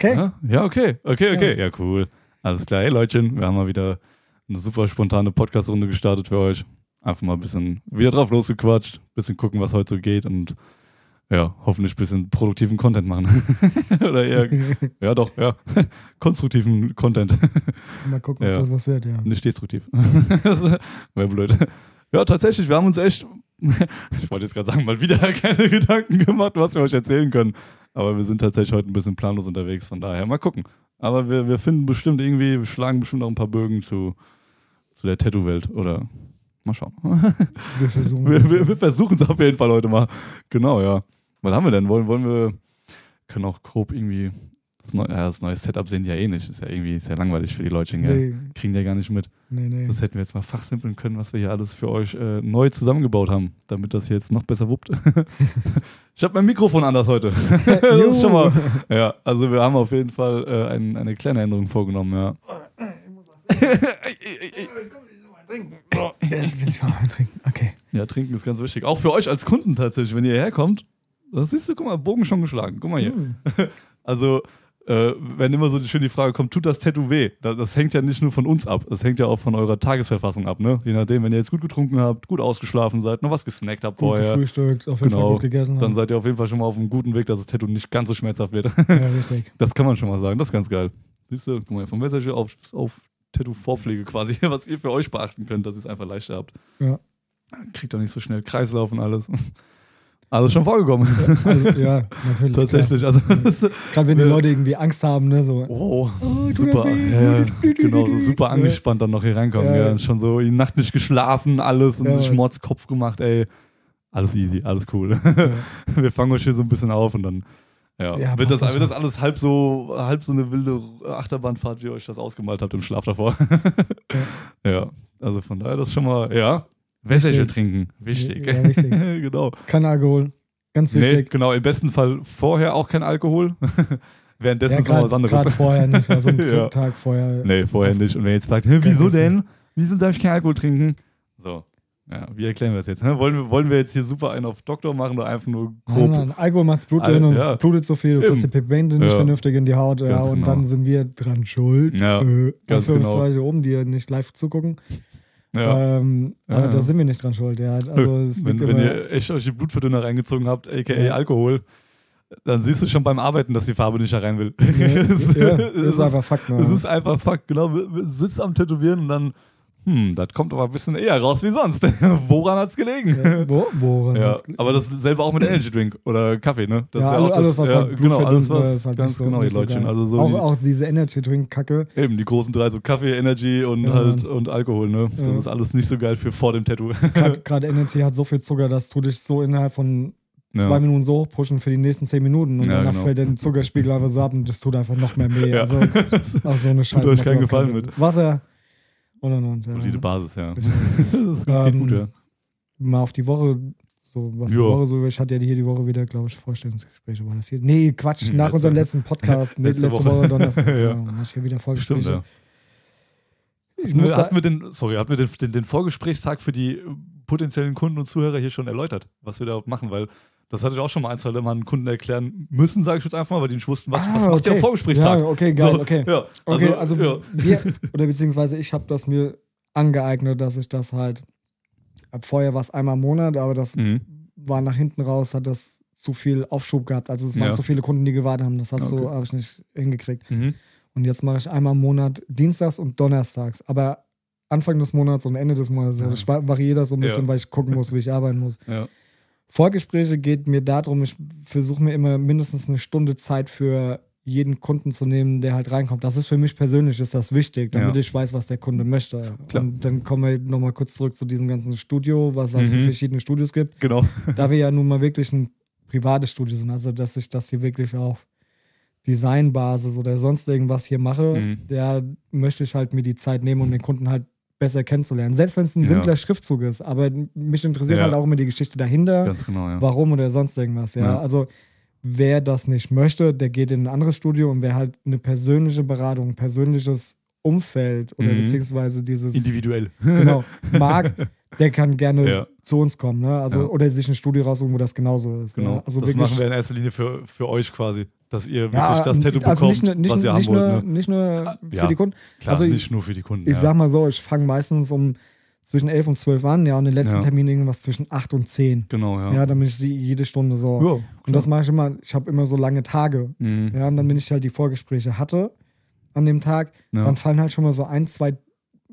Okay. Ja, ja, okay, okay, okay. Ja. cool. Alles klar. Hey Leutchen, wir haben mal wieder eine super spontane Podcast-Runde gestartet für euch. Einfach mal ein bisschen wieder drauf losgequatscht, ein bisschen gucken, was heute so geht und ja, hoffentlich ein bisschen produktiven Content machen. Oder eher, ja doch, ja, konstruktiven Content. Mal gucken, ob Ja. das was wird, ja. Nicht destruktiv. Wäre blöd. Ja, tatsächlich, wir haben uns echt, ich wollte jetzt gerade sagen, mal wieder keine Gedanken gemacht, was wir euch erzählen können. Aber wir sind tatsächlich heute ein bisschen planlos unterwegs, von daher mal gucken. Aber wir, wir finden bestimmt irgendwie, wir schlagen bestimmt auch ein paar Bögen zu, zu der Tattoo-Welt. Oder mal schauen. Wir versuchen Wir, wir, wir versuchen es auf jeden Fall heute mal. Genau, ja. Was haben wir denn? Wollen, wollen wir, können auch grob irgendwie, das neue, ja, das neue Setup sehen die ja eh nicht. Ist ja irgendwie sehr langweilig für die Leute? Nee, Kriegen die ja gar nicht mit. nee, nee. Das hätten wir jetzt mal fachsimpeln können, was wir hier alles für euch äh, neu zusammengebaut haben, damit das hier jetzt noch besser wuppt. ich habe mein Mikrofon anders heute. das ist schon mal. Ja, also wir haben auf jeden Fall äh, ein, eine kleine Änderung vorgenommen, ja. Ja, jetzt will ich mal trinken. Okay. ja, trinken ist ganz wichtig. Auch für euch als Kunden tatsächlich, wenn ihr hierher kommt. Das siehst du, guck mal, Bogen schon geschlagen. Guck mal hier. Hm. Also, äh, wenn immer so schön die Frage kommt, tut das Tattoo weh? Das, das hängt ja nicht nur von uns ab, das hängt ja auch von eurer Tagesverfassung ab, ne? Je nachdem, wenn ihr jetzt gut getrunken habt, gut ausgeschlafen seid, noch was gesnackt habt Gut vorher, gefrühstückt, auf jeden Fall Genau. gut gegessen. dann seid ihr auf jeden Fall schon mal auf einem guten Weg, dass das Tattoo nicht ganz so schmerzhaft wird. ja, richtig. Das kann man schon mal sagen, das ist ganz geil. Siehst du, guck mal, vom Message auf, auf Tattoo-Vorpflege quasi, was ihr für euch beachten könnt, dass ihr es einfach leichter habt. Ja. Kriegt doch nicht so schnell Kreislauf und alles. Alles schon vorgekommen. Also, ja, natürlich. Tatsächlich. Also, Gerade wenn die Ja. Leute irgendwie Angst haben, ne, so. Oh, Oh, super. Ja, ja, genau, so super Ja. angespannt dann noch hier reinkommen. Ja. Ja. Schon so die Nacht nicht geschlafen, alles und Ja, sich. Mordskopf gemacht, ey. Alles easy, alles cool. Ja. Wir fangen euch hier so ein bisschen auf und dann ja, Ja, wird, das wird das alles halb so, halb so eine wilde Achterbahnfahrt, wie ihr euch das ausgemalt habt im Schlaf davor. ja. also von daher das schon mal, ja. Wässerchen trinken, wichtig. Ja, wichtig. genau. Kein Alkohol. Ganz Nee, wichtig. genau, im besten Fall vorher auch kein Alkohol. Währenddessen ja, ist noch was gerade anderes. vorher nicht, also einen Ja. Tag vorher. Nee, vorher nicht. Und wenn jetzt hä, wieso denn? Wieso darf ich keinen Alkohol trinken? So. Ja, wie erklären wir das jetzt? hä? Wollen wir, wollen wir jetzt hier super einen auf Doktor machen oder einfach nur grob? Mann, Alkohol macht's Blut Al- drin und ja. es blutet so viel, du kriegst die. Pigmente nicht Ja. vernünftig in die Haut, ja, und genau. dann sind wir dran schuld. Ja, äh, ganz Anführungszeichen oben, die nicht live zugucken. Ja. Ähm, aber ja. da sind wir nicht dran schuld, ja. Also es wenn, wenn ihr echt euch die Blutverdünner reingezogen habt, aka. Alkohol, dann siehst du schon beim Arbeiten, dass die Farbe nicht da rein will. ja, es ist einfach Fakt. Ne? ist einfach Fakt, genau. Sitzt am Tätowieren und dann, hm, das kommt aber ein bisschen eher raus wie sonst. Woran hat's gelegen? Ja, wo, woran Ja, hat's ge- aber das selbe auch mit Energy Drink oder Kaffee, ne? Das ja, ist alles, alles, was ja, halt genau, alles verdünnt, was ist halt ganz so, genau, die so Leutchen. Also so auch, die, auch diese Energy Drink Kacke. eben die großen drei, so Kaffee, Energy und Ja, halt Mann. und Alkohol, ne? Das Ja. ist alles nicht so geil für vor dem Tattoo. Gerade Energy hat so viel Zucker, dass du dich so innerhalb von Ja. zwei Minuten so hochpushen für die nächsten zehn Minuten und Ja, danach genau. fällt der Zuckerspiegel einfach so ab und das tut einfach noch mehr weh. Ja. Also auch so eine Scheiße. euch macht keinen Gefallen mit. Wasser und und und. Ja. Solide Basis, ja. Das ist- geht Ähm, gut, ja. Mal auf die Woche, so was die Ja. Woche so, ich hatte ja hier die Woche wieder, glaube ich, Vorstellungsgespräche. War das hier? Nee, Quatsch, Hm, nach letzte- unserem letzten Podcast, nee, letzte letzte, Woche. Woche, Donnerstag. Ja. genau, ich hier wieder Stimmt, Vorgespräche. ja. Ich muss hatten wir den, sorry, hatten wir den, den, den Vorgesprächstag für die äh, potenziellen Kunden und Zuhörer hier schon erläutert, was wir da machen, weil das hatte ich auch schon mal ein, zwei Mal einen Kunden erklären müssen, sage ich jetzt einfach mal, weil die nicht wussten, was, was Ah, macht ihr am okay. Vorgesprächstag? Ja, okay, geil, So, okay. Ja, Okay, also, ja. wir, oder beziehungsweise ich habe das mir angeeignet, dass ich das halt, ab vorher war es einmal im Monat, aber das Mhm. war nach hinten raus, hat das zu viel Aufschub gehabt. Also es waren Ja. zu viele Kunden, die gewartet haben. Das hast du, Okay. habe ich nicht hingekriegt. Mhm. Und jetzt mache ich einmal im Monat Dienstags und Donnerstags. Aber Anfang des Monats und Ende des Monats. Also ich va- variiere das so ein bisschen, Ja. weil ich gucken muss, wie ich arbeiten muss. Ja. Vorgespräche geht mir darum, ich versuche mir immer mindestens eine Stunde Zeit für jeden Kunden zu nehmen, der halt reinkommt. Das ist für mich persönlich ist das wichtig, damit Ja. ich weiß, was der Kunde möchte. Klar. Und dann kommen wir nochmal kurz zurück zu diesem ganzen Studio, was es halt für Mhm. verschiedene Studios gibt. Genau. Da wir ja nun mal wirklich ein privates Studio sind, also dass ich das hier wirklich auf Designbasis oder sonst irgendwas hier mache, Mhm. da möchte ich halt mir die Zeit nehmen, um den Kunden halt besser kennenzulernen. Selbst wenn es ein Ja. simpler Schriftzug ist, aber mich interessiert Ja. halt auch immer die Geschichte dahinter, Ganz genau, ja. warum oder sonst irgendwas, ja. Ja. Also wer das nicht möchte, der geht in ein anderes Studio und wer halt eine persönliche Beratung, ein persönliches Umfeld oder Mhm. beziehungsweise dieses Individuell. genau mag, der kann gerne Ja. zu uns kommen, ne? Also Ja. oder sich ein Studio raussuchen, wo das genauso ist. Genau. Ja? Also das wirklich, machen wir in erster Linie für, für euch quasi. Dass ihr wirklich das Tattoo bekommt, also nicht nur, nicht, was ihr nicht haben wollt. nur, Ne? nicht nur für Ja, die Kunden. Klar, also ich- nicht nur für die Kunden. Ich ja. sag mal so, ich fange meistens um zwischen 11 und 12 an, ja, und den letzten Ja. Termin irgendwas zwischen 8 und 10. Genau, ja. Ja, damit ich sie jede Stunde so. Ja, und das mache ich immer, ich habe immer so lange Tage. Mhm. Ja, und dann, wenn ich halt die Vorgespräche hatte an dem Tag, Ja. dann fallen halt schon mal so ein, zwei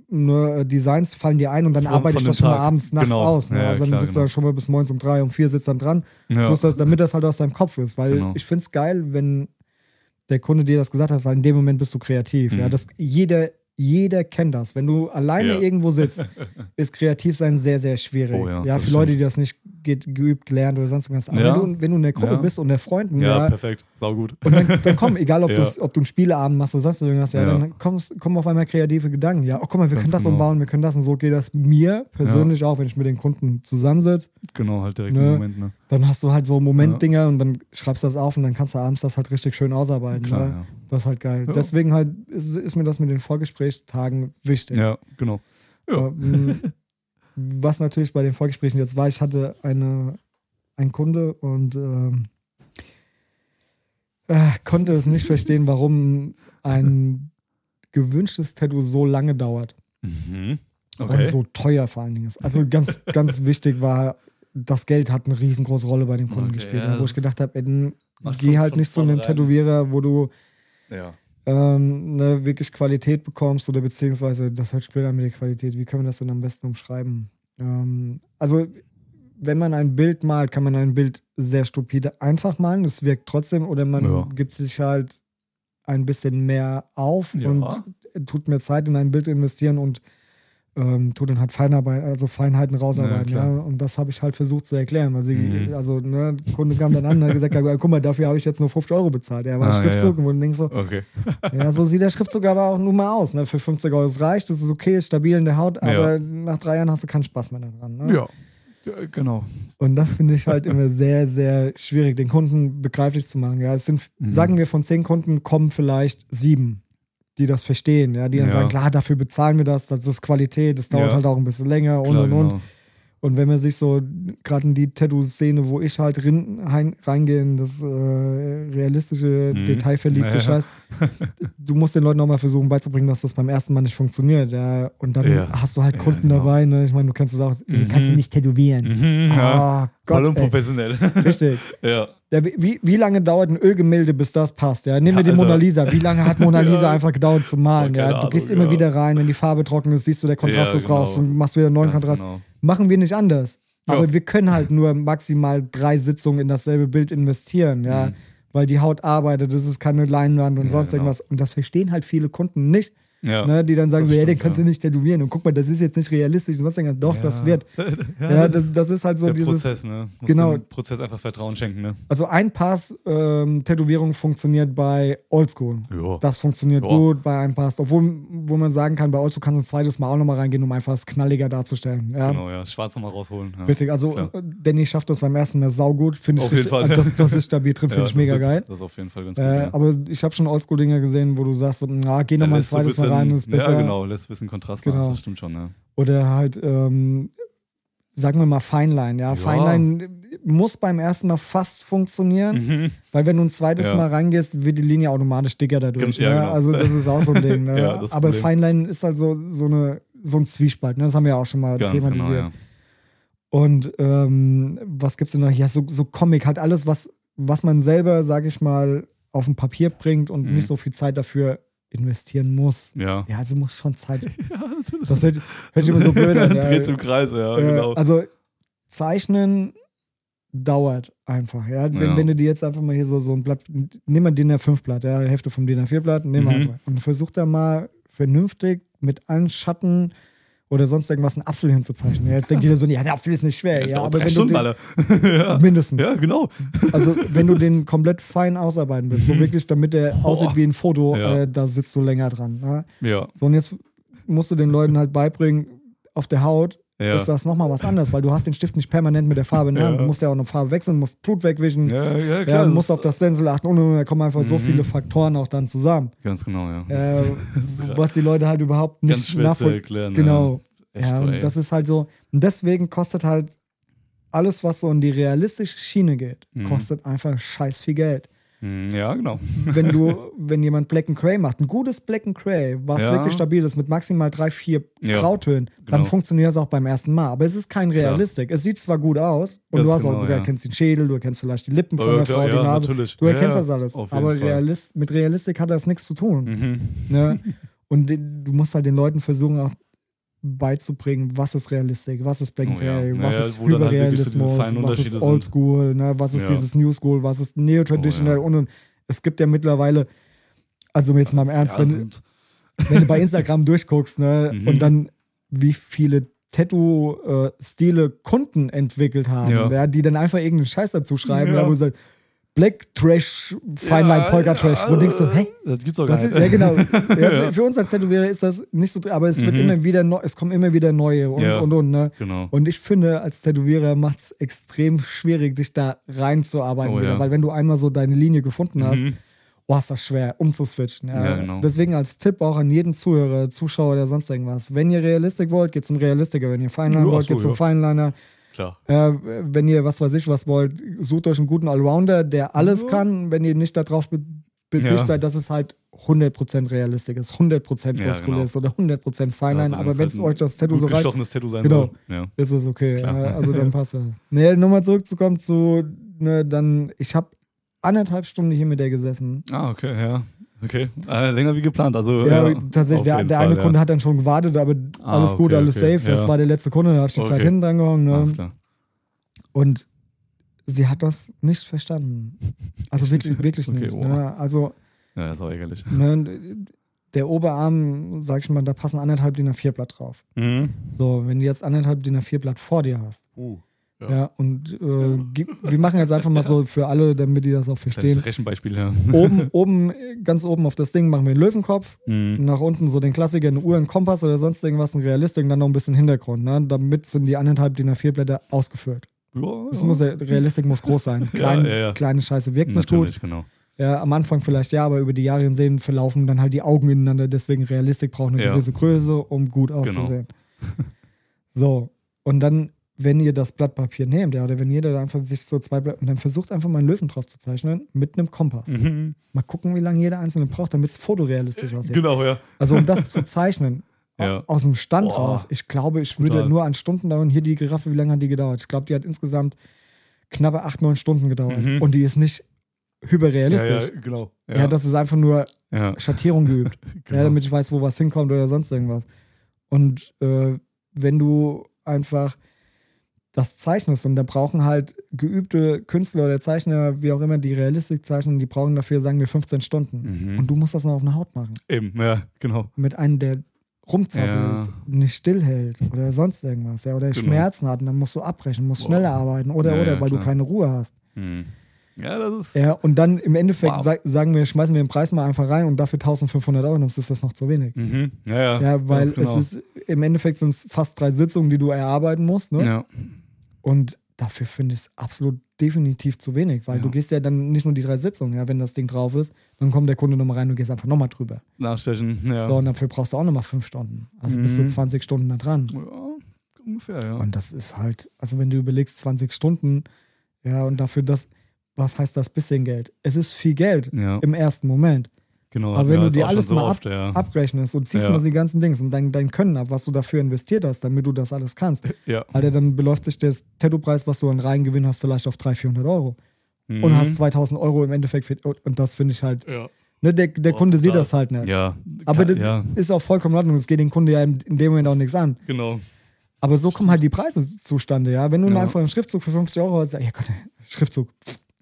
nur, äh, Designs fallen dir ein und dann arbeite ich das schon mal abends, nachts Genau. aus. Ne? Ja, also dann klar, sitzt du genau. dann schon mal bis morgens um drei, um vier sitzt dann dran. Ja. Bloß das, damit das halt aus deinem Kopf ist. Weil Genau. ich finde es geil, wenn der Kunde dir das gesagt hat, weil in dem Moment bist du kreativ. Mhm. Ja, das, jeder, jeder kennt das. Wenn du alleine Ja. irgendwo sitzt, ist kreativ sein sehr, sehr schwierig. Oh ja, ja, für Leute, die das nicht ge geübt, gelernt oder sonst irgendwas. Aber Ja. wenn, du, wenn du in der Gruppe bist und der Freunden, ja, ja, perfekt. Sau gut. und dann, dann komm, egal ob, ob du einen Spieleabend machst oder sonst irgendwas, ja, Ja. dann kommst, kommen auf einmal kreative Gedanken. Ja, oh, guck mal, wir Ganz können das genau. umbauen, wir können das und so geht das mir persönlich auch, wenn ich mit den Kunden zusammensitze. Genau, halt direkt Ne? im Moment. Ne? Dann hast du halt so Momentdinger und dann schreibst du das auf und dann kannst du abends das halt richtig schön ausarbeiten. Klar, ne? ja. Das ist halt geil. Ja. Deswegen halt ist, ist mir das mit den Vorgesprächstagen wichtig. Ja, genau. Ja. Ähm, Was natürlich bei den Vorgesprächen jetzt war, ich hatte eine, einen Kunde und ähm, äh, konnte es nicht verstehen, warum ein gewünschtes Tattoo so lange dauert Mhm. und Okay. so teuer vor allen Dingen ist. Also ganz, ganz wichtig war, das Geld hat eine riesengroße Rolle bei den Kunden Okay, gespielt. ja, wo das ich gedacht habe, geh halt nicht zu einem. Tätowierer, wo du Ja. ähm, ne, wirklich Qualität bekommst oder beziehungsweise, das hört sich blöd an mit der Qualität, wie können wir das denn am besten umschreiben? Ähm, also, wenn man ein Bild malt, kann man ein Bild sehr stupide einfach malen, es wirkt trotzdem oder man Ja. gibt sich halt ein bisschen mehr auf Ja. und tut mehr Zeit in ein Bild investieren und ähm, tut dann halt Feinarbeit, also Feinheiten rausarbeiten. Ja, Ja. Und das habe ich halt versucht zu erklären. Weil sie, Mhm. also ne, der Kunde kam dann an und hat gesagt, ja, guck mal, dafür habe ich jetzt nur 50 Euro bezahlt. Ja, war Ah, Schriftzug ja. und denkst so, Okay. ja, so sieht der Schriftzug aber auch nun mal aus. Ne? Für 50 Euro, es reicht, das ist okay, ist stabil in der Haut, aber nach drei Jahren hast du keinen Spaß mehr daran. Ne? Ja. ja. Genau. Und das finde ich halt immer sehr, sehr schwierig, den Kunden begreiflich zu machen. Ja, es sind, Mhm. sagen wir, von zehn Kunden kommen vielleicht sieben, die das verstehen, ja, die dann Ja. sagen, klar, dafür bezahlen wir das, das ist Qualität, das dauert Ja. halt auch ein bisschen länger und Klar, und und. genau. Und wenn man sich so, gerade in die Tattoo-Szene, wo ich halt rin, hein, reingehe, in das äh, realistische, Mhm. detailverliebte Ja. Scheiß, du musst den Leuten auch mal versuchen beizubringen, dass das beim ersten Mal nicht funktioniert. Ja. Und dann Ja. hast du halt Kunden genau. dabei, ne? ich meine, du kennst es auch, Mhm. kannst du nicht tätowieren. Mhm, ja. Ah, Voll Gott, ey. unprofessionell. Richtig. ja. Ja, wie- wie, lange dauert ein Ölgemälde, bis das passt? Ja? Nehmen wir Ja, die also- Mona Lisa. Wie lange hat Mona Lisa Ja. einfach gedauert zu malen? Keine Ja? Du gehst Ahnung, immer ja. wieder rein, wenn die Farbe trocken ist, siehst du, der Kontrast Ja, ist raus genau. und machst wieder einen neuen Ganz Kontrast. Genau. Machen wir nicht anders. Ja. Aber wir können halt nur maximal drei Sitzungen in dasselbe Bild investieren, ja. Mhm. Weil die Haut arbeitet, das ist keine Leinwand und Ja, sonst genau. irgendwas. Und das verstehen halt viele Kunden nicht, Ja. ne? die dann sagen Das so, ja, den stimmt, kannst ja. du nicht tätowieren. Und guck mal, das ist jetzt nicht realistisch und sonst irgendwas. Doch, das Ja. wird. ja, das das, das ist halt so der dieses. Prozess, ne? Muss Genau. dem Prozess einfach Vertrauen schenken, ne? Also ein Pass ähm, Tätowierung funktioniert bei Oldschool. Ja. Das funktioniert Ja. gut bei einem Pass. Obwohl, wo man sagen kann, bei Oldschool kannst du ein zweites Mal auch nochmal reingehen, um einfach es knalliger darzustellen. Ja, Genau, ja. Das Schwarz nochmal rausholen. Richtig. Also, Klar. äh, Danny schafft das beim ersten Mal saugut. Finde ich Auf jeden richtig, Fall. Das, das ist stabil drin, finde ich mega das ist, geil. Das ist auf jeden Fall ganz gut. Äh, aber ich habe schon Oldschool-Dinger gesehen, wo du sagst, na, geh nochmal ein zweites Mal rein, ist besser. Ja, genau, lässt ein bisschen Kontrast Genau. nach, das stimmt schon, ja. Oder halt, ähm, sagen wir mal Feinline. Ja, Ja. Feinline muss beim ersten Mal fast funktionieren. Mhm. Weil wenn du ein zweites Ja. Mal reingehst, wird die Linie automatisch dicker dadurch. Ja, ne? genau. Also das ist auch so ein Ding. Ne? Aber Problem. Feinline ist halt so, so, eine, so ein Zwiespalt. Ne? Das haben wir ja auch schon mal Ganz genau, thematisiert. ja. Und ähm, was gibt's denn noch? Ja, so, so Comic, halt alles, was, was man selber, sag ich mal, auf ein Papier bringt und Mhm. nicht so viel Zeit dafür investieren muss. Ja. Ja, also muss schon Zeit. Das hört, hört immer so blöd an. Ja. Dreht im Kreis, ja, Äh, genau. Also Zeichnen dauert einfach. Ja? Wenn, Ja. wenn du dir jetzt einfach mal hier so, so ein Blatt, nimm mal DIN A5-Blatt, ja, Hälfte vom DIN A4-Blatt, nimm Mhm. einfach. Und versuch da mal vernünftig mit allen Schatten oder sonst irgendwas einen Apfel hinzuzeichnen. Ja, jetzt denkt jeder so, ja, der Apfel ist nicht schwer. Ja, dauert aber wenn Stunden, du den, ja. mindestens. ja, genau. Also wenn du den komplett fein ausarbeiten willst, so wirklich, damit der Boah. aussieht wie ein Foto, Ja. äh, da sitzt du länger dran. Ne? Ja, So, und jetzt musst du den Leuten halt beibringen, auf der Haut ja. ist das nochmal was anderes, weil du hast den Stift nicht permanent mit der Farbe in der Hand. Ja. Du musst ja auch eine Farbe wechseln, musst Blut wegwischen, ja, ja, ja, klar. du musst auf das Stencil achten und, und da kommen einfach so Mhm. viele Faktoren auch dann zusammen, Ganz genau, ja. äh, was die Leute halt überhaupt Ganz nicht zu nachvollziehen. erklären. Genau. Ja. Echt Ja, so, das ist halt so. Und deswegen kostet halt alles, was so in die realistische Schiene geht, Mhm. kostet einfach scheiß viel Geld. Hm, Ja, genau. wenn du, wenn jemand Black and Cray macht, ein gutes Black and Cray, was Ja. wirklich stabil ist, mit maximal drei, vier Ja, Grautönen, dann genau. funktioniert das auch beim ersten Mal. Aber es ist kein Realistik. Es sieht zwar gut aus und Ganz du hast genau, auch, du ja. erkennst den Schädel, du erkennst vielleicht die Lippen von Ja, der Frau, die ja, Nase. natürlich. Du erkennst Ja, das alles. Aber. Realist, mit Realistik hat das nichts zu tun. Mhm. Ne? Und du musst halt den Leuten versuchen, auch beizubringen, was ist Realistik, was ist Black Oh ja. Cray, Ja, was ja, ist halt so Hyperrealismus, was ist Oldschool, ne? was ist Ja. dieses New School, was ist Neo-Traditional Oh ja. und, und es gibt ja mittlerweile, also jetzt mal im Ernst, wenn, wenn du bei Instagram durchguckst ne, Mhm. und dann wie viele Tattoo-Stile Kunden entwickelt haben, die dann einfach irgendeinen Scheiß dazu schreiben, wo du sagst, Black Trash, Fine Line Polka Trash, wo du denkst so, hey, Das gibt's doch gar nicht. ja, genau. Ja, Ja. für, für uns als Tätowierer ist das nicht so, aber es wird Mhm. immer wieder neu, es kommen immer wieder neue und Ja. und und. Ne? Genau. Und ich finde, als Tätowierer macht es extrem schwierig, dich da reinzuarbeiten Oh, wieder, ja. weil wenn du einmal so deine Linie gefunden hast, Mhm. oh, ist das schwer, umzuswitchen. Ja. Ja, genau. Deswegen als Tipp auch an jeden Zuhörer, Zuschauer oder sonst irgendwas. Wenn ihr Realistik wollt, geht zum Realistiker. Wenn ihr Feinliner Ja, wollt, so, geht zum ja. Feinliner. Klar. Äh, wenn ihr was weiß ich was wollt, sucht euch einen guten Allrounder, der alles Ja. kann. Wenn ihr nicht darauf be Ja. seid, dass es halt 100% Realistik ist, 100% Ja, Oldschool genau. ist oder 100% Feinline. Also, aber wenn es halt euch das Tattoo gut so reicht, Tattoo sein Genau. soll. Ja. ist es okay. Klar. Ja, also dann passt das. Nee, nochmal zurückzukommen zu, ne, dann, ich habe anderthalb Stunden hier mit der gesessen. Ah, okay, ja. Okay. Äh, länger wie geplant. Also, Ja, ja, tatsächlich, der, der Fall, eine ja. Kunde hat dann schon gewartet, aber Ah, alles gut, okay, alles okay, safe. Das ja. war der letzte Kunde, da habe ich die Zeit Okay. hinten dran gehauen. Alles Ne? klar. Und sie hat das nicht verstanden. Also wirklich, wirklich nicht. oh. Ne? Also Ja, ist auch ärgerlich. ne, der Oberarm, sag ich mal, da passen anderthalb DIN A4 Blatt drauf. Mhm. So, wenn du jetzt anderthalb DIN A4 Blatt vor dir hast, Uh. Ja, Ja. und äh, gib- wir machen jetzt einfach mal so für alle, damit die das auch verstehen. Kleines Rechenbeispiel, ja. Oben, oben, ganz oben auf das Ding machen wir einen Löwenkopf. Mhm. Nach unten so den Klassiker, eine Uhr, ein Kompass oder sonst irgendwas, ein Realistik und dann noch ein bisschen Hintergrund. Ne? Damit sind die anderthalb DIN A4 Blätter ausgefüllt. Ja, Das ja. muss ja, Realistik muss groß sein. Klein, ja, ja. Kleine Scheiße wirkt nicht gut. Genau. Ja, am Anfang vielleicht ja, aber über die Jahre hinweg verlaufen dann halt die Augen ineinander. Deswegen Realistik braucht eine Ja. Genau. gewisse Größe, um gut auszusehen. so, und dann, wenn ihr das Blatt Papier nehmt, ja, oder wenn jeder da einfach sich so zwei Blätter und dann versucht einfach mal einen Löwen drauf zu zeichnen mit einem Kompass. Mhm. Mal gucken, wie lange jeder einzelne braucht, damit es fotorealistisch aussieht. Genau, ja. Also um das zu zeichnen, Ja. aus dem Stand Boah. raus, ich glaube, ich würde Total. nur an Stunden dauern. Hier die Giraffe, wie lange hat die gedauert? Ich glaube, die hat insgesamt knappe acht, neun Stunden gedauert. Mhm. Und die ist nicht Ja, hyperrealistisch. ja, genau. Ja, das ist einfach nur ja. Schattierung geübt, genau. ja, damit ich weiß, wo was hinkommt oder sonst irgendwas. Und äh, wenn du einfach das zeichnest und da brauchen halt geübte Künstler oder Zeichner, wie auch immer, die Realistik zeichnen, die brauchen dafür, sagen wir, 15 Stunden. Mhm. Und du musst das noch auf eine Haut machen. Eben, ja, genau. Mit einem, der rumzappelt, Ja. nicht stillhält oder sonst irgendwas, ja, oder Genau. Schmerzen hat und dann musst du abbrechen, musst Boah. schneller arbeiten oder, Ja, oder, weil du klar. keine Ruhe hast. Mhm. Ja, das ist. Ja, und dann im Endeffekt Wow. sa sagen wir, schmeißen wir den Preis mal einfach rein und dafür 1500 Euro nimmst, ist das noch zu wenig. Mhm. Ja, ja. Ja, weil genau. es ist, im Endeffekt sind es fast drei Sitzungen, die du erarbeiten musst. Ne? Ja. Und dafür finde ich es absolut definitiv zu wenig, weil Ja. du gehst ja dann nicht nur die drei Sitzungen, ja, wenn das Ding drauf ist, dann kommt der Kunde nochmal rein und gehst einfach nochmal drüber. Nachstechen, ja. So, und dafür brauchst du auch nochmal fünf Stunden. Also bist du Mhm. 20 Stunden da dran. ja. Ungefähr, ja. Und das ist halt, also wenn du überlegst, 20 Stunden, ja, und dafür das, was heißt das bisschen Geld? Es ist viel Geld ja, im ersten Moment. Genau. aber wenn du dir alles so mal oft, ja. Abrechnest und ziehst Ja. mal die ganzen Dings und dein, dein Können ab, was du dafür investiert hast, damit du das alles kannst. Ja. Alter, dann beläuft sich der Tattoo-Preis, was du an Reingewinn hast, vielleicht auf 300, 400 Euro. Mhm. Und hast 2000 Euro im Endeffekt. Für, und das finde ich halt. Ja. Ne, der der Oh, Kunde sieht das halt nicht. Ja. Aber das ja, ist auch vollkommen in Ordnung. Es geht den Kunde ja in, in dem Moment auch nichts an. genau. Aber so kommen halt die Preise zustande, ja. Wenn du Ja. einfach einen Schriftzug für 50 Euro hast, ja Gott, Schriftzug,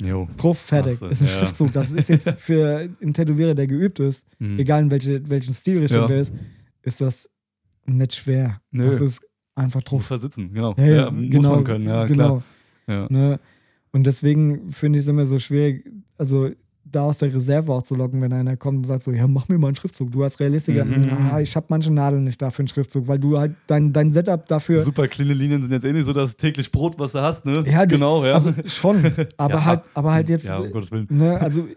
Jo. drauf, fertig. Ist ein ja. Schriftzug. Das ist jetzt für einen Tätowierer, der geübt ist, Mhm. egal in welche, welchen Stilrichtung Ja. der ist, ist das nicht schwer. Nö. Das ist einfach Muss drauf. halt sitzen, genau. Ja, ja, muss genau, man können, ja, genau. klar. Ne? Und deswegen finde ich es immer so schwierig, also da aus der Reserve auch zu locken, wenn einer kommt und sagt so, ja, mach mir mal einen Schriftzug. Du als Realistiker, Mhm. ah, ich habe manche Nadeln nicht dafür einen Schriftzug, weil du halt dein, dein Setup dafür, Super cleane Linien sind jetzt eh nicht so das täglich Brot, was du hast, ne? Ja, genau, ja. also schon, aber Ja. halt, aber halt jetzt, ja, um Gottes Willen. ne, also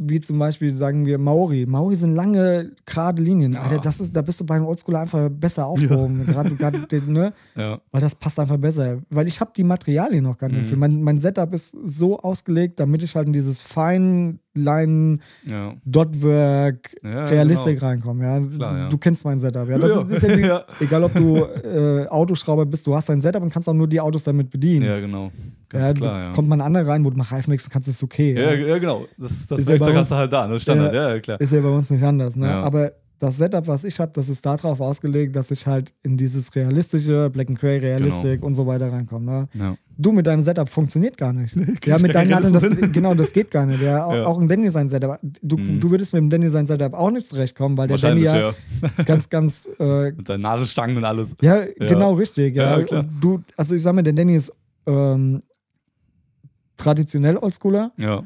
wie zum Beispiel sagen wir Maori. Maori sind lange, gerade Linien. Ja. Alter, das ist, da bist du bei einem Oldschooler einfach besser aufgehoben. Gerade, gerade, den, ne? Ja. Weil das passt einfach besser. Weil ich habe die Materialien noch gar nicht Mhm. dafür. Mein, mein Setup ist so ausgelegt, damit ich halt in dieses fein Line, Ja. Dotwork, Ja, Realistik genau. reinkommen. Ja? Klar. Du kennst mein Setup. Ja? Das Ist, ist ja. egal ob du äh, Autoschrauber bist, du hast dein Setup und kannst auch nur die Autos damit bedienen. Ja, genau. Ganz klar. Kommt mal ein anderer rein, wo du mal Reifen wechseln kannst, ist okay. ja, genau. Das, das Ist ja bei uns- hast du halt da, ne? Standard, ja, ja klar. Ist ja bei uns nicht anders. Ne? Aber das Setup, was ich habe, das ist darauf ausgelegt, dass ich halt in dieses realistische, Black and Gray, Realistik Genau. und so weiter reinkomme. Ne? Ja. Du mit deinem Setup funktioniert gar nicht. krieg ja, mit deinen anderen, das, genau, das geht gar nicht. Ja, auch, Ja. auch ein Danny sein Setup. Du, Mhm. du würdest mit dem Danny sein Setup auch nicht zurechtkommen, weil der Danny ja, ja. ganz, ganz äh, Mit seinen Nadelstangen und alles. ja, genau richtig. Ja. Du, also ich sag mal, der Danny ist ähm, traditionell Oldschooler Ja.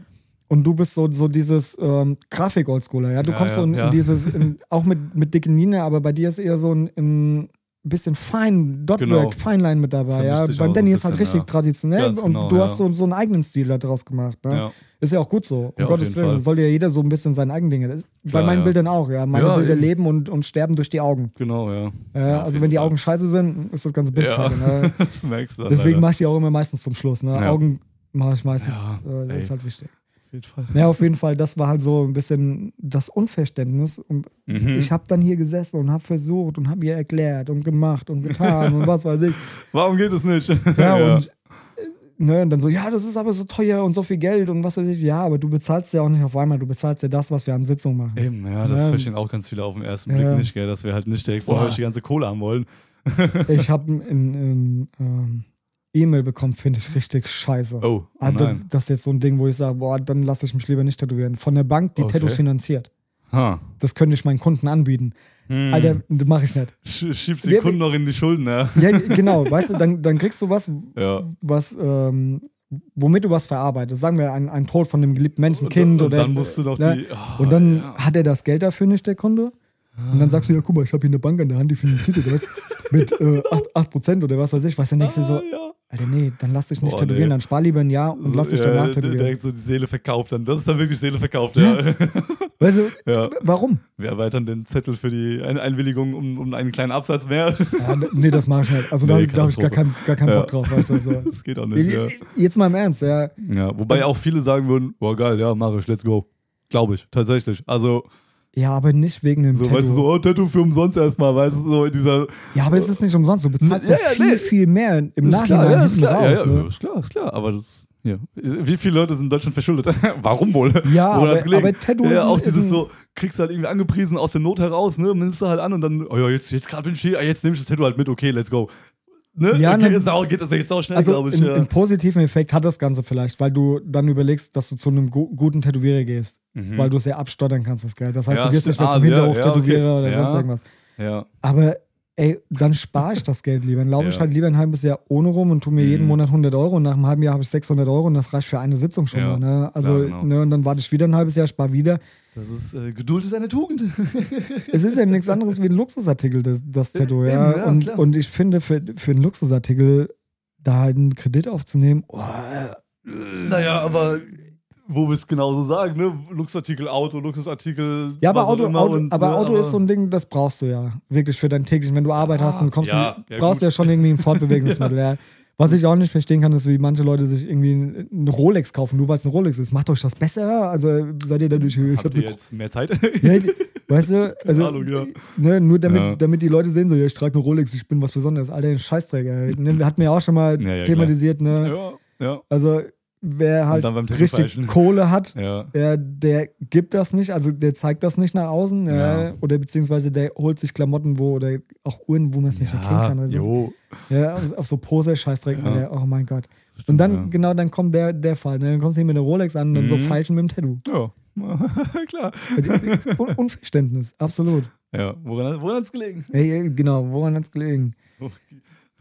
Und du bist so, so dieses ähm, Grafik-Oldschooler. Ja? Du Ja, kommst so ja, in, ja. dieses, in, auch mit, mit dicken Linien, aber bei dir ist eher so ein, ein bisschen fein, Dotwork, Genau. Feinline mit dabei. Ja? Beim so Danny ein ist halt richtig ja. traditionell Ganz und genau, du hast so, so einen eigenen Stil da draus gemacht. Ne? Ist ja auch gut so. Um Gottes Willen. Soll ja jeder so ein bisschen sein eigen Ding. Das- Klar, bei meinen. Bildern auch, ja. Meine Bilder eben. leben und, und sterben durch die Augen. Genau, ja. Auf also wenn die Fall. Augen scheiße sind, ist das ganze Bild kacke. Ne? das merkst du. Deswegen mache ich die auch immer meistens zum Schluss. Ne? Augen mache ich meistens. Äh, das ist halt wichtig. Auf jeden Fall. Ja, auf jeden Fall, das war halt so ein bisschen das Unverständnis. Und Mhm. ich habe dann hier gesessen und habe versucht und habe ihr erklärt und gemacht und getan und was weiß ich. Warum geht es nicht? Ja, und, äh, ne, und dann so, ja, das ist aber so teuer und so viel Geld und was weiß ich. Ja, aber du bezahlst ja auch nicht auf einmal, du bezahlst ja das, was wir an Sitzung machen. Eben, ja, das Ja. verstehen auch ganz viele auf den ersten Ja. Blick nicht, gell, dass wir halt nicht direkt vorher die ganze Kohle haben wollen. Ich habe ein, ein ähm, E-Mail bekommen, finde ich richtig scheiße. Oh, das, nein. das ist jetzt so ein Ding, wo ich sage, boah, dann lasse ich mich lieber nicht tätowieren. Von der Bank, die Okay. Tattoos finanziert. Ha. Das könnte ich meinen Kunden anbieten. Hm. Alter, das mache ich nicht. Sch schiebst die Wir- Kunden noch in die Schulden, ja. Ja, genau, weißt du, dann, dann kriegst du was, Ja. was, ähm, womit du was verarbeitest. Sagen wir ein, ein Tod von einem geliebten Menschen, Kind und, oder. Und dann musst du noch ne? die. Oh, Und dann ja. hat er das Geld dafür nicht, der Kunde. Und dann sagst du, ja, guck mal, ich habe hier eine Bank an der Hand, die finanziert oder was? Mit äh, 8%, 8% oder was weiß ich. Was der nächste so, Ah, ja. Alter, nee, dann lass dich nicht Boah, tätowieren, nee. dann spar lieber ein Jahr und lass dich ja, danach tätowieren. Direkt so die Seele verkauft dann. Das ist dann wirklich Seele verkauft, ja. Weißt du, ja. warum? Wir erweitern den Zettel für die Ein Einwilligung um, um einen kleinen Absatz mehr. Ja, nee, das mach ich nicht. Also da, Nee, da habe ich gar keinen gar keinen Ja. Bock drauf, weißt du. So. Das geht auch nicht, ja. Jetzt mal im Ernst, ja. ja. Wobei auch viele sagen würden, boah geil, ja, mach ich, let's go. Glaube ich, tatsächlich. Also, Ja, aber nicht wegen dem so, Tattoo. weißt du, so, oh, Tattoo für umsonst erstmal, weißt du, so in dieser. Ja, aber es ist nicht umsonst. Du bezahlst ja, Ja, ja, viel, nee. viel mehr im Ist Nachhinein klar, ja, ist hinten klar, raus. ja, ja, ne? ist klar, ist klar. Aber das, ja. wie viele Leute sind in Deutschland verschuldet? Warum wohl? Ja, Woran aber, aber Tattoo Ja, auch dieses so, kriegst du halt irgendwie angepriesen aus der Not heraus, ne? Nimmst du halt an und dann, oh ja, jetzt, jetzt gerade bin ich hier, ah, jetzt nehme ich das Tattoo halt mit, okay, let's go. Ne? Ja, okay, ne- geht das jetzt auch schnell, Also glaube ich. einen, ja. einen positiven Effekt hat das Ganze vielleicht, weil du dann überlegst, dass du zu einem gu guten Tätowierer gehst, Mhm. weil du sehr abstottern kannst, das Geld. Das heißt, Ja, du gehst stimmt. nicht mehr zum Ah, ja, Hinterhof-Tätowierer ja, okay. oder Ja. sonst irgendwas. ja. Aber ey, dann spare ich das Geld lieber. Dann laufe ich Ja. halt lieber ein halbes Jahr ohne rum und tu mir jeden Mhm. Monat 100 Euro und nach einem halben Jahr habe ich 600 Euro und das reicht für eine Sitzung schon Ja, mal. Ne? Also, klar, genau. ne, und dann warte ich wieder ein halbes Jahr, spare wieder. Das ist, äh, Geduld ist eine Tugend. Es ist ja nichts anderes wie ein Luxusartikel, das, das Tattoo. Ja? Eben, ja, und, klar. und ich finde, für, für einen Luxusartikel da einen Kredit aufzunehmen, oh, naja, aber wo wir es genauso sagen, ne? Luxusartikel Auto, Luxusartikel. Ja, aber Auto, immer Auto, und, aber ne, Auto ist so ein Ding, das brauchst du ja. Wirklich für dein täglichen. Wenn du Arbeit hast, dann kommst ja, du, ja, brauchst du ja schon irgendwie ein Fortbewegungsmittel. ja. Was ich auch nicht verstehen kann, ist, wie manche Leute sich irgendwie eine Rolex kaufen, nur weil es eine Rolex ist. Macht euch das besser? Also seid ihr dadurch, ich hab Habt ihr eine jetzt mehr Zeit? ja, weißt du, also, Ahnung, ja. ne, nur damit, Ja. damit die Leute sehen, so, ja, ich trage eine Rolex, ich bin was Besonderes. Alter, ein Scheißträger. Ne, hat mir ja auch schon mal Ja, ja, thematisiert, ne? ja, ja. Also, wer halt richtig falschen. Kohle hat, Ja. ja, der gibt das nicht, also der zeigt das nicht nach außen, ja. Ja. oder beziehungsweise der holt sich Klamotten, wo oder auch Uhren, wo man es nicht erkennen kann. So. Ja, auf, auf so Poser-Scheißdreck, Ja. Oh mein Gott. Und dann, ja. genau, dann kommt der, der Fall. Ne? Dann kommst du hier mit der Rolex an und dann so Mhm. Feilschen mit dem Tattoo. Ja. Klar. Un Unverständnis, absolut. Ja, woran, woran hat es gelegen? Ja, ja, genau, woran hat's gelegen?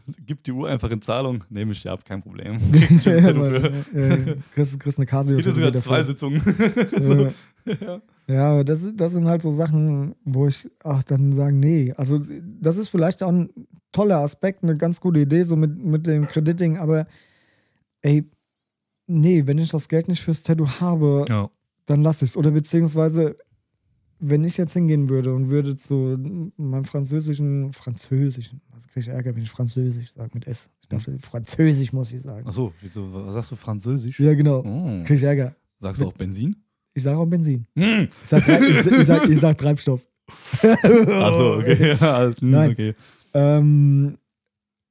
So, gib die Uhr einfach in Zahlung, nehme ich dir ab, kein Problem. Kriegst ja, Mann, äh, kriegst, kriegst eine Casio. Geht sogar dafür. zwei Sitzungen. Ja. ja. Ja, aber das, das sind halt so Sachen, wo ich auch dann sage, nee. Also, das ist vielleicht auch ein toller Aspekt, eine ganz gute Idee, so mit, mit dem Krediting, aber ey, nee, wenn ich das Geld nicht fürs Tattoo habe, ja. dann lass ich's. Oder beziehungsweise, wenn ich jetzt hingehen würde und würde zu meinem französischen, französischen, was kriege ich Ärger, wenn ich französisch sage mit S. Ich dachte, französisch muss ich sagen. Achso, wieso, was sagst du, Französisch? Ja, genau. Oh. Kriege ich Ärger. Sagst du auch Benzin? Ich sage auch Benzin. Hm. Ich sag, Treib, ich, ich, sag, ich sag Treibstoff. Achso, okay. Also, hm, Nein. okay. Ähm,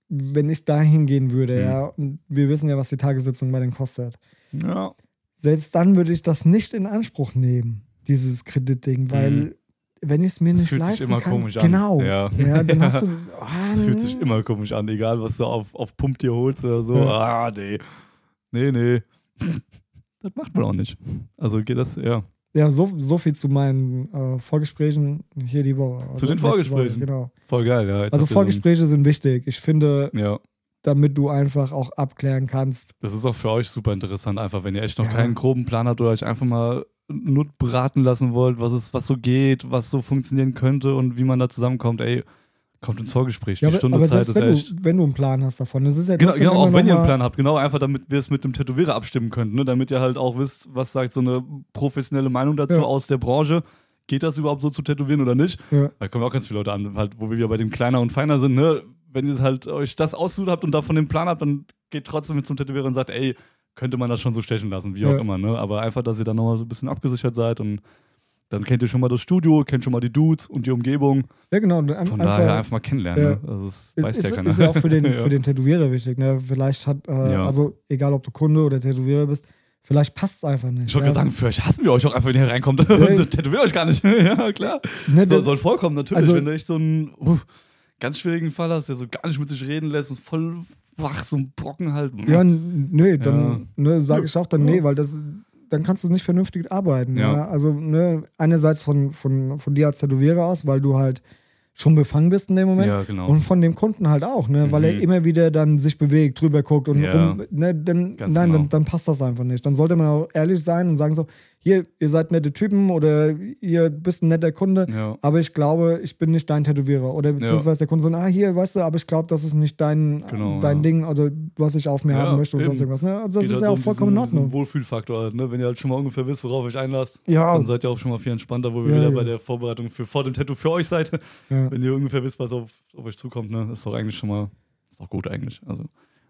wenn ich da hingehen würde, Mhm. ja, und wir wissen ja, was die Tagessitzung bei denen kostet. Ja. Selbst dann würde ich das nicht in Anspruch nehmen, dieses Kreditding, weil Mhm. wenn ich es mir Das nicht fühlt sich leisten immer kann, komisch an. genau, Ja. dann hast du, ah, Das fühlt sich immer komisch an, egal was du auf, auf Pump dir holst oder so. Ja. Ah, nee. Nee, nee. Das macht man auch nicht. Also geht das, ja. ja, so, so viel zu meinen äh, Vorgesprächen hier die Woche. Also Zu den Vorgesprächen. Woche, genau. Voll geil, ja. Also Vorgespräche sind wichtig. Ich finde, ja. damit du einfach auch abklären kannst. Das ist auch für euch super interessant, einfach wenn ihr echt noch Ja. keinen groben Plan habt oder euch einfach mal nur beraten lassen wollt, was es, was so geht, was so funktionieren könnte und wie man da zusammenkommt, ey, kommt ins Vorgespräch. Die Ja, aber, Stunde aber Zeit ist wenn echt. du, wenn du einen Plan hast davon, das ist ja Genau, genau auch wenn ihr einen Plan habt, genau, einfach damit wir es mit dem Tätowierer abstimmen könnt, ne? damit ihr halt auch wisst, was sagt so eine professionelle Meinung dazu Ja. aus der Branche. Geht das überhaupt so zu tätowieren oder nicht? Ja. Da kommen auch ganz viele Leute an, halt, wo wir wieder bei dem kleiner und feiner sind, ne? Wenn ihr halt euch das ausgesucht habt und davon den Plan habt, dann geht trotzdem mit zum Tätowierer und sagt, ey, könnte man das schon so stechen lassen, wie Ja. auch immer, ne? Aber einfach, dass ihr dann nochmal so ein bisschen abgesichert seid und dann kennt ihr schon mal das Studio, kennt schon mal die Dudes und die Umgebung. Ja, genau. Von einfach, daher einfach mal kennenlernen, Ja. ne? Also das ist, weiß ist, ja keiner. ist ja auch für den, Ja. für den Tätowierer wichtig. Ne? Vielleicht hat, äh, Ja. also egal ob du Kunde oder Tätowierer bist, vielleicht passt es einfach nicht. Ich wollte ja. gerade sagen, für euch hassen wir euch auch einfach, wenn ihr reinkommt. Ja. und tätowiert euch gar nicht. ja, klar. Ne, das, soll vorkommen, natürlich. also- wenn du echt so einen uh, ganz schwierigen Fall hast, der so gar nicht mit sich reden lässt und voll wach, so ein Brocken halt. ja, n- nö, dann ne, sage Ja. ich auch dann, nee, weil das, dann kannst du nicht vernünftig arbeiten. Ja. Ja. Also ne, einerseits von, von, von dir als Tätowierer aus, weil du halt schon befangen bist in dem Moment. Ja, genau. Und von dem Kunden halt auch, ne? weil er Mhm. immer wieder dann sich bewegt, drüber guckt und Ja. rum, ne? dann, Ganz nein, genau. dann, dann passt das einfach nicht. Dann sollte man auch ehrlich sein und sagen so, hier, ihr seid nette Typen oder ihr bist ein netter Kunde, ja. aber ich glaube, ich bin nicht dein Tätowierer. Oder beziehungsweise der Kunde so, ah, hier, weißt du, aber ich glaube, das ist nicht dein, Genau, dein ja. Ding oder was ich auf mir Ja, haben möchte oder eben. sonst irgendwas. Ne? Also das Geht ist halt ja so auch vollkommen in Ordnung. Wohlfühlfaktor halt, ne? Wenn ihr halt schon mal ungefähr wisst, worauf ihr euch einlasst, Ja, dann seid ihr auch schon mal viel entspannter, wo wir Ja, wieder ja. bei der Vorbereitung für vor dem Tattoo für euch seid. ja. Wenn ihr ungefähr wisst, was auf, auf euch zukommt, ne? Ist doch eigentlich schon mal, ist doch gut eigentlich. Also,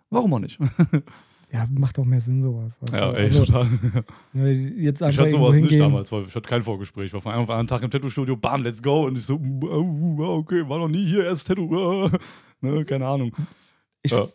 warum auch nicht? ja, macht auch mehr Sinn sowas. Ja, du? ey, also, total. ne, jetzt Ich hatte sowas nicht damals, weil ich hatte kein Vorgespräch. Ich war von einem auf anderen Tag im Tattoo-Studio, bam, let's go. Und ich so, oh, okay, war noch nie hier, erst Tattoo. ne, keine Ahnung. Ich, Ja.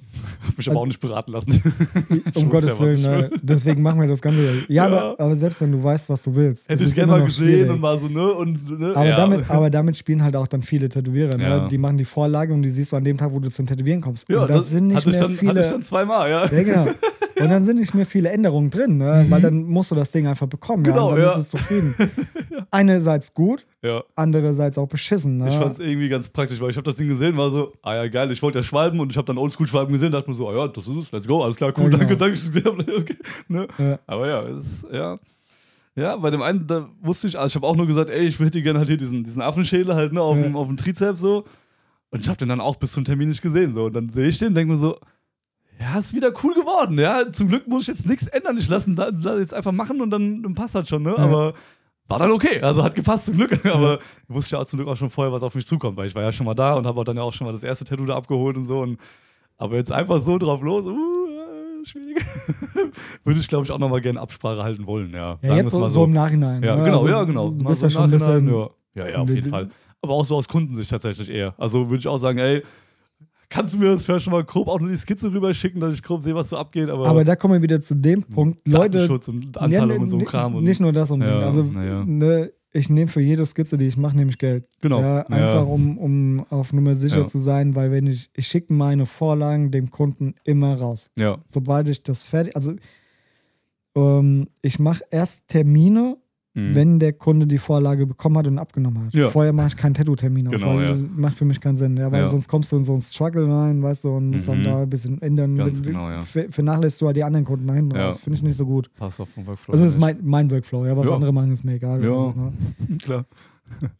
Hab mich aber auch nicht beraten lassen. um Gottes Willen, ne? deswegen machen wir das Ganze. Ja, Ja. Aber, aber selbst wenn du weißt, was du willst, Hätte es ich ist gerne immer mal gesehen schwierig. und mal so, ne? Und, ne? Aber, ja. damit, aber damit spielen halt auch dann viele Tätowierer. Ne? Die machen die Vorlage und die siehst du an dem Tag, wo du zum Tätowieren kommst. ja, und das, sind nicht mehr dann, viele. Hatte ich dann zweimal, ja. ja, genau. Und dann sind nicht mehr viele Änderungen drin, ne? weil dann musst du das Ding einfach bekommen. Genau, ja, und dann ja. ist es zufrieden. Einerseits gut, ja. andererseits auch beschissen. Ne? Ich fand es irgendwie ganz praktisch, weil ich habe das Ding gesehen, war so, ah ja, geil, ich wollte ja schwalben und ich habe dann Oldschool-Schwalben gesehen, dachte mir so, ah ja, das ist es, let's go, alles klar, cool, genau. danke, danke, habe, okay, ne? Ja. Aber ja, es ist, ja. Ja, bei dem einen, da wusste ich, also ich habe auch nur gesagt, ey, ich hätte gerne halt hier diesen, diesen Affenschädel halt, ne, auf, Ja. dem, auf dem Trizeps so. Und ich habe den dann auch bis zum Termin nicht gesehen, so. Und dann sehe ich den, denke mir so, ja, ist wieder cool geworden, ja. Zum Glück muss ich jetzt nichts ändern, ich lasse ihn jetzt einfach machen und dann, dann passt das schon, ne. Ja. Aber war dann okay, also hat gepasst zum Glück. Aber wusste ja auch zum Glück auch schon vorher, was auf mich zukommt, weil ich war ja schon mal da und habe auch dann ja auch schon mal das erste Tattoo da abgeholt und so. Und, aber jetzt einfach so drauf los, uh, schwierig. Würde ich, glaube ich, auch nochmal gerne Absprache halten wollen, ja. Ja, jetzt so, mal so im Nachhinein. ja, ne? genau, Also, ja, genau. Du bist so ja schon ein bisschen. ja. ja, ja, auf jeden Fall. Aber auch so aus Kundensicht tatsächlich eher. Also würde ich auch sagen, ey, kannst du mir das vielleicht schon mal grob auch nur die Skizze rüberschicken, dass ich grob sehe, was so abgeht. Aber, Aber da kommen wir wieder zu dem Punkt. Leute, Datenschutz und Anzahlung Ja, und so Kram. Und, Nicht nur das unbedingt. Ja, also, ja. ne, ich nehme für jede Skizze, die ich mache, nehme ich Geld. Genau. Ja, Ja. einfach um, um auf Nummer sicher Ja. zu sein, weil wenn ich, ich schicke meine Vorlagen dem Kunden immer raus. ja, Sobald ich das fertig, also ähm, ich mache erst Termine, Mhm. wenn der Kunde die Vorlage bekommen hat und abgenommen hat. Ja. Vorher mache ich keinen Tattoo-Termin aus, Genau, weil ja. das macht für mich keinen Sinn. Ja, weil Ja. sonst kommst du in so einen Struggle rein, weißt du, und musst dann Mhm. da ein bisschen ändern. Ganz genau, ja. ver- Vernachlässigst du halt die anderen Kunden dahin. Ja. Das finde ich nicht so gut. passt auf den Workflow. Also das ist nicht. mein, mein Workflow, ja. Was Ja. andere machen, ist mir egal. Ja. Also, ne? Klar.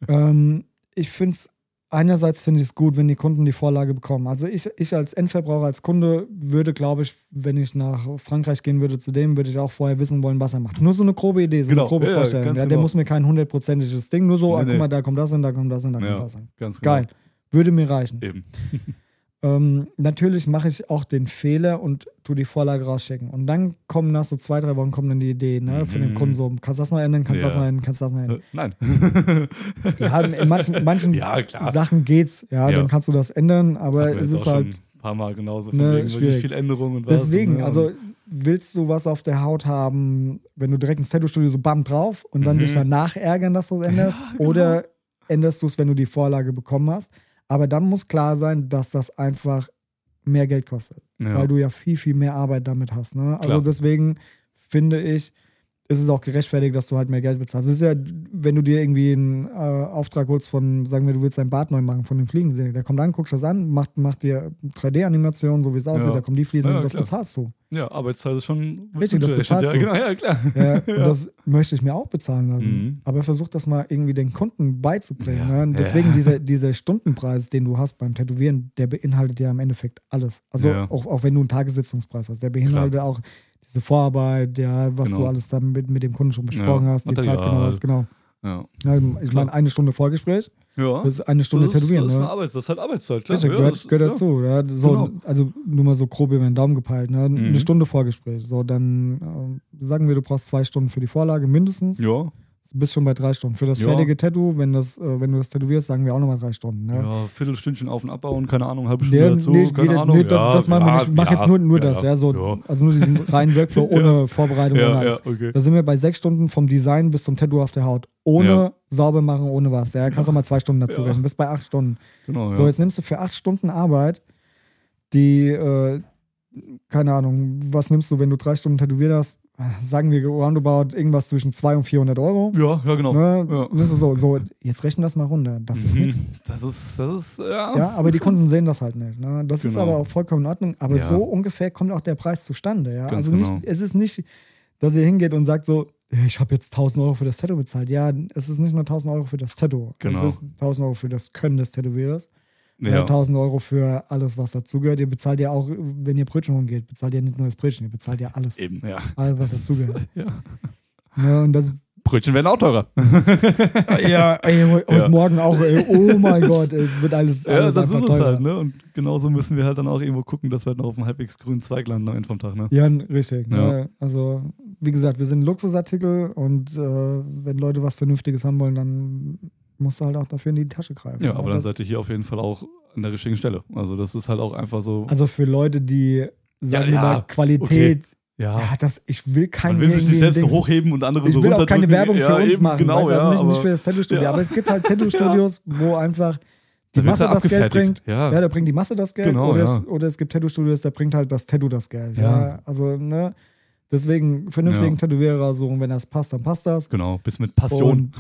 ähm, ich finde es, einerseits finde ich es gut, wenn die Kunden die Vorlage bekommen. Also ich, ich als Endverbraucher, als Kunde würde, glaube ich, wenn ich nach Frankreich gehen würde zu dem, würde ich auch vorher wissen wollen, was er macht. Nur so eine grobe Idee, so Genau. eine grobe Ja, ja, Vorstellung. ganz Ja, der genau. muss mir kein hundertprozentiges Ding, nur so, Nee, ah, nee. guck mal, da kommt das und da kommt das und da kommt Ja, das. hin. ganz genau. Geil. Würde mir reichen. Eben. Ähm, natürlich mache ich auch den Fehler und tu die Vorlage rausschicken. Und dann kommen nach so zwei, drei Wochen kommen dann die Ideen ne, von dem Mhm. Kunden so, kannst du das noch ändern, kannst du das Ja. noch ändern, kannst du das noch ändern. Äh, Nein. Ja, in manchen, manchen Ja. Sachen geht's, ja, Ja. dann kannst du das ändern, aber es ist halt ein paar Mal genauso von Ne, wegen, viel Änderungen und was. deswegen, ne, also und- willst du was auf der Haut haben, wenn du direkt ins Tattoo-Studio so bam drauf und dann Mhm. dich danach ärgern, dass du es änderst, Ja, genau. oder änderst du es, wenn du die Vorlage bekommen hast. Aber dann muss klar sein, dass das einfach mehr Geld kostet. ja. weil du ja viel, viel mehr Arbeit damit hast. Ne? Also deswegen finde ich, ist es auch gerechtfertigt, dass du halt mehr Geld bezahlst. Es ist ja, wenn du dir irgendwie einen äh, Auftrag holst von, sagen wir, du willst dein Bad neu machen von dem Fliegensee, der kommt an, guckst das an, macht, macht dir 3D-Animation, so wie es aussieht, Ja. da kommen die Fliesen Ja, und das klar. bezahlst du. ja, Arbeitszeit ist schon. Richtig, das bezahlst ja, du. genau, ja, klar. Ja, Ja. Und das möchte ich mir auch bezahlen lassen. Mhm. Aber versuch das mal irgendwie den Kunden beizubringen. Ja. Ne? Deswegen Ja. dieser, dieser Stundenpreis, den du hast beim Tätowieren, der beinhaltet ja im Endeffekt alles. Also Ja. auch, auch wenn du einen Tagessitzungspreis hast, der beinhaltet auch diese Vorarbeit, ja, was Genau. du alles dann mit, mit dem Kunden schon besprochen Ja, hast, die Zeit genau hast, genau. Ja. Ich meine, eine Stunde Vorgespräch, ja. das ist eine Stunde das ist, Tätowieren. Das ist, ne? Arbeit, das ist halt Arbeitszeit, klar. Richtig, ja, gehört, das, gehört ja. dazu. Ja. So, Genau. Also nur mal so grob über den Daumen gepeilt. Ne? Mhm. Eine Stunde Vorgespräch. So, dann ähm, sagen wir, du brauchst zwei Stunden für die Vorlage mindestens. Ja, Bist schon bei drei Stunden. Für das Ja. fertige Tattoo, wenn, das, äh, wenn du das tätowierst, sagen wir auch nochmal drei Stunden. Ne? ja, Viertelstündchen auf und abbauen, keine Ahnung, halbe Stunde Nee, dazu, nee, keine nee, Ahnung. nee, das, das machen wir nicht. Ich mache jetzt nur, nur ja, das, ja, so, Ja, also nur diesen reinen Workflow ohne Vorbereitung, ohne ja, ja, alles. okay. Da sind wir bei sechs Stunden vom Design bis zum Tattoo auf der Haut. Ohne Ja. sauber machen, ohne was. Ja, kannst auch mal zwei Stunden dazu Ja. rechnen. Bis bei acht Stunden. Genau, ja. So, jetzt nimmst du für acht Stunden Arbeit, die, äh, keine Ahnung, was nimmst du, wenn du drei Stunden tätowiert hast? Sagen wir roundabout irgendwas zwischen 200 und 400 Euro. ja, ja, genau. Ne? Ja. Du so, so, jetzt rechnen das mal runter. Das ist Mhm. nichts. Das ist, das ist, ja. Ja, aber die Kunden sehen das halt nicht. Ne? Das ist Genau. aber auch vollkommen in Ordnung. Aber Ja. so ungefähr kommt auch der Preis zustande. Ja? Ganz Also nicht, genau. es ist nicht, dass ihr hingeht und sagt so, ich habe jetzt 1000 Euro für das Tattoo bezahlt. Ja, es ist nicht nur 1000 Euro für das Tattoo. Genau. Es ist 1000 Euro für das Können des Tätowierers. Ja. Ja. 1000 Euro für alles, was dazugehört. Ihr bezahlt ja auch, wenn ihr Brötchen holen geht, bezahlt ihr nicht nur das Brötchen, ihr bezahlt ja alles. Eben, ja. Alles, was dazugehört. ja. ja, und das, Brötchen werden auch teurer. ja, ey, heute Ja. Morgen auch, ey, oh mein Gott, es wird alles, Ja, alles das ist es teurer. halt, ne? Und genauso müssen wir halt dann auch irgendwo gucken, dass wir halt noch auf einem halbwegs grünen Zweig landen am Ende vom Tag, ne? Ja, richtig. Ja. Ne? Also, wie gesagt, wir sind Luxusartikel und äh, wenn Leute was Vernünftiges haben wollen, dann musst du halt auch dafür in die Tasche greifen. Ja, aber dann seid ihr hier auf jeden Fall auch an der richtigen Stelle. Also das ist halt auch einfach so. Also für Leute, die, sagen wir ja, mal, Qualität, ja, ja, das, ich will kein man will sich nicht selbst Dings- hochheben und andere Ich so will auch keine. Werbung für ja, uns eben, machen, Genau, weißt ja, also nicht, nicht aber für das Tattoo-Studio, ja. aber es gibt halt Tattoo-Studios, wo einfach die Masse das Geld bringt. Ja, Ja, da bringt die Masse das Geld. Genau, oder, ja. es, oder es gibt Tattoo-Studios, da bringt halt das Tattoo das Geld. Ja. Ja. Also, ne? Deswegen vernünftigen Ja. Tätowierer suchen, wenn das passt, dann passt das. genau, bis mit Passion.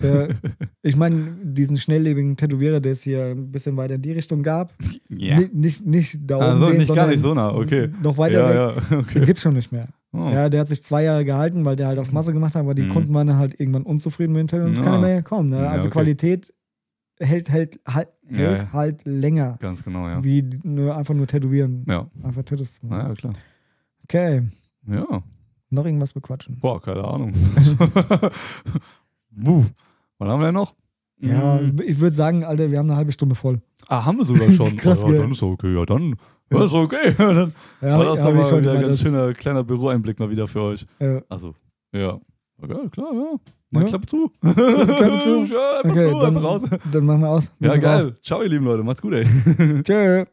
Äh, ich meine, diesen schnelllebigen Tätowierer, der es hier ein bisschen weiter in die Richtung gab, ja. ni- nicht, nicht da oben. Also den, nicht gar nicht so nah, okay. Noch weiter weg. ja, ja, Den okay. gibt es schon nicht mehr. Oh. Ja, der hat sich zwei Jahre gehalten, weil der halt auf Masse gemacht hat, aber die Mhm. Kunden waren dann halt irgendwann unzufrieden mit dem Tattoo und es Ja. keiner mehr gekommen. Ne? Ja, Also okay. Qualität hält, hält, halt, Ja, hält ja. halt länger, Ganz genau, ja. wie nur, einfach nur tätowieren. Ja, Einfach Tattoos ja, klar. Okay, Ja, noch irgendwas bequatschen. boah, keine Ahnung. Buh. Was haben wir denn noch? Ja, Hm. ich würde sagen, Alter, wir haben eine halbe Stunde voll. Ah, haben wir sogar schon. Krass, ja, dann ist okay. Ja, dann das ist okay. dann Ja, war das aber heute wieder ein ganz schöner kleiner Büroeinblick mal wieder für euch. äh, Also, ja. Okay, klar, ja. Mal Ja. Klappe zu. Klappe zu. Ja, einfach okay, zu, einfach raus. dann, dann machen wir aus. Wir Ja, geil. raus. Ciao, ihr lieben Leute. Macht's gut, ey. Tschö.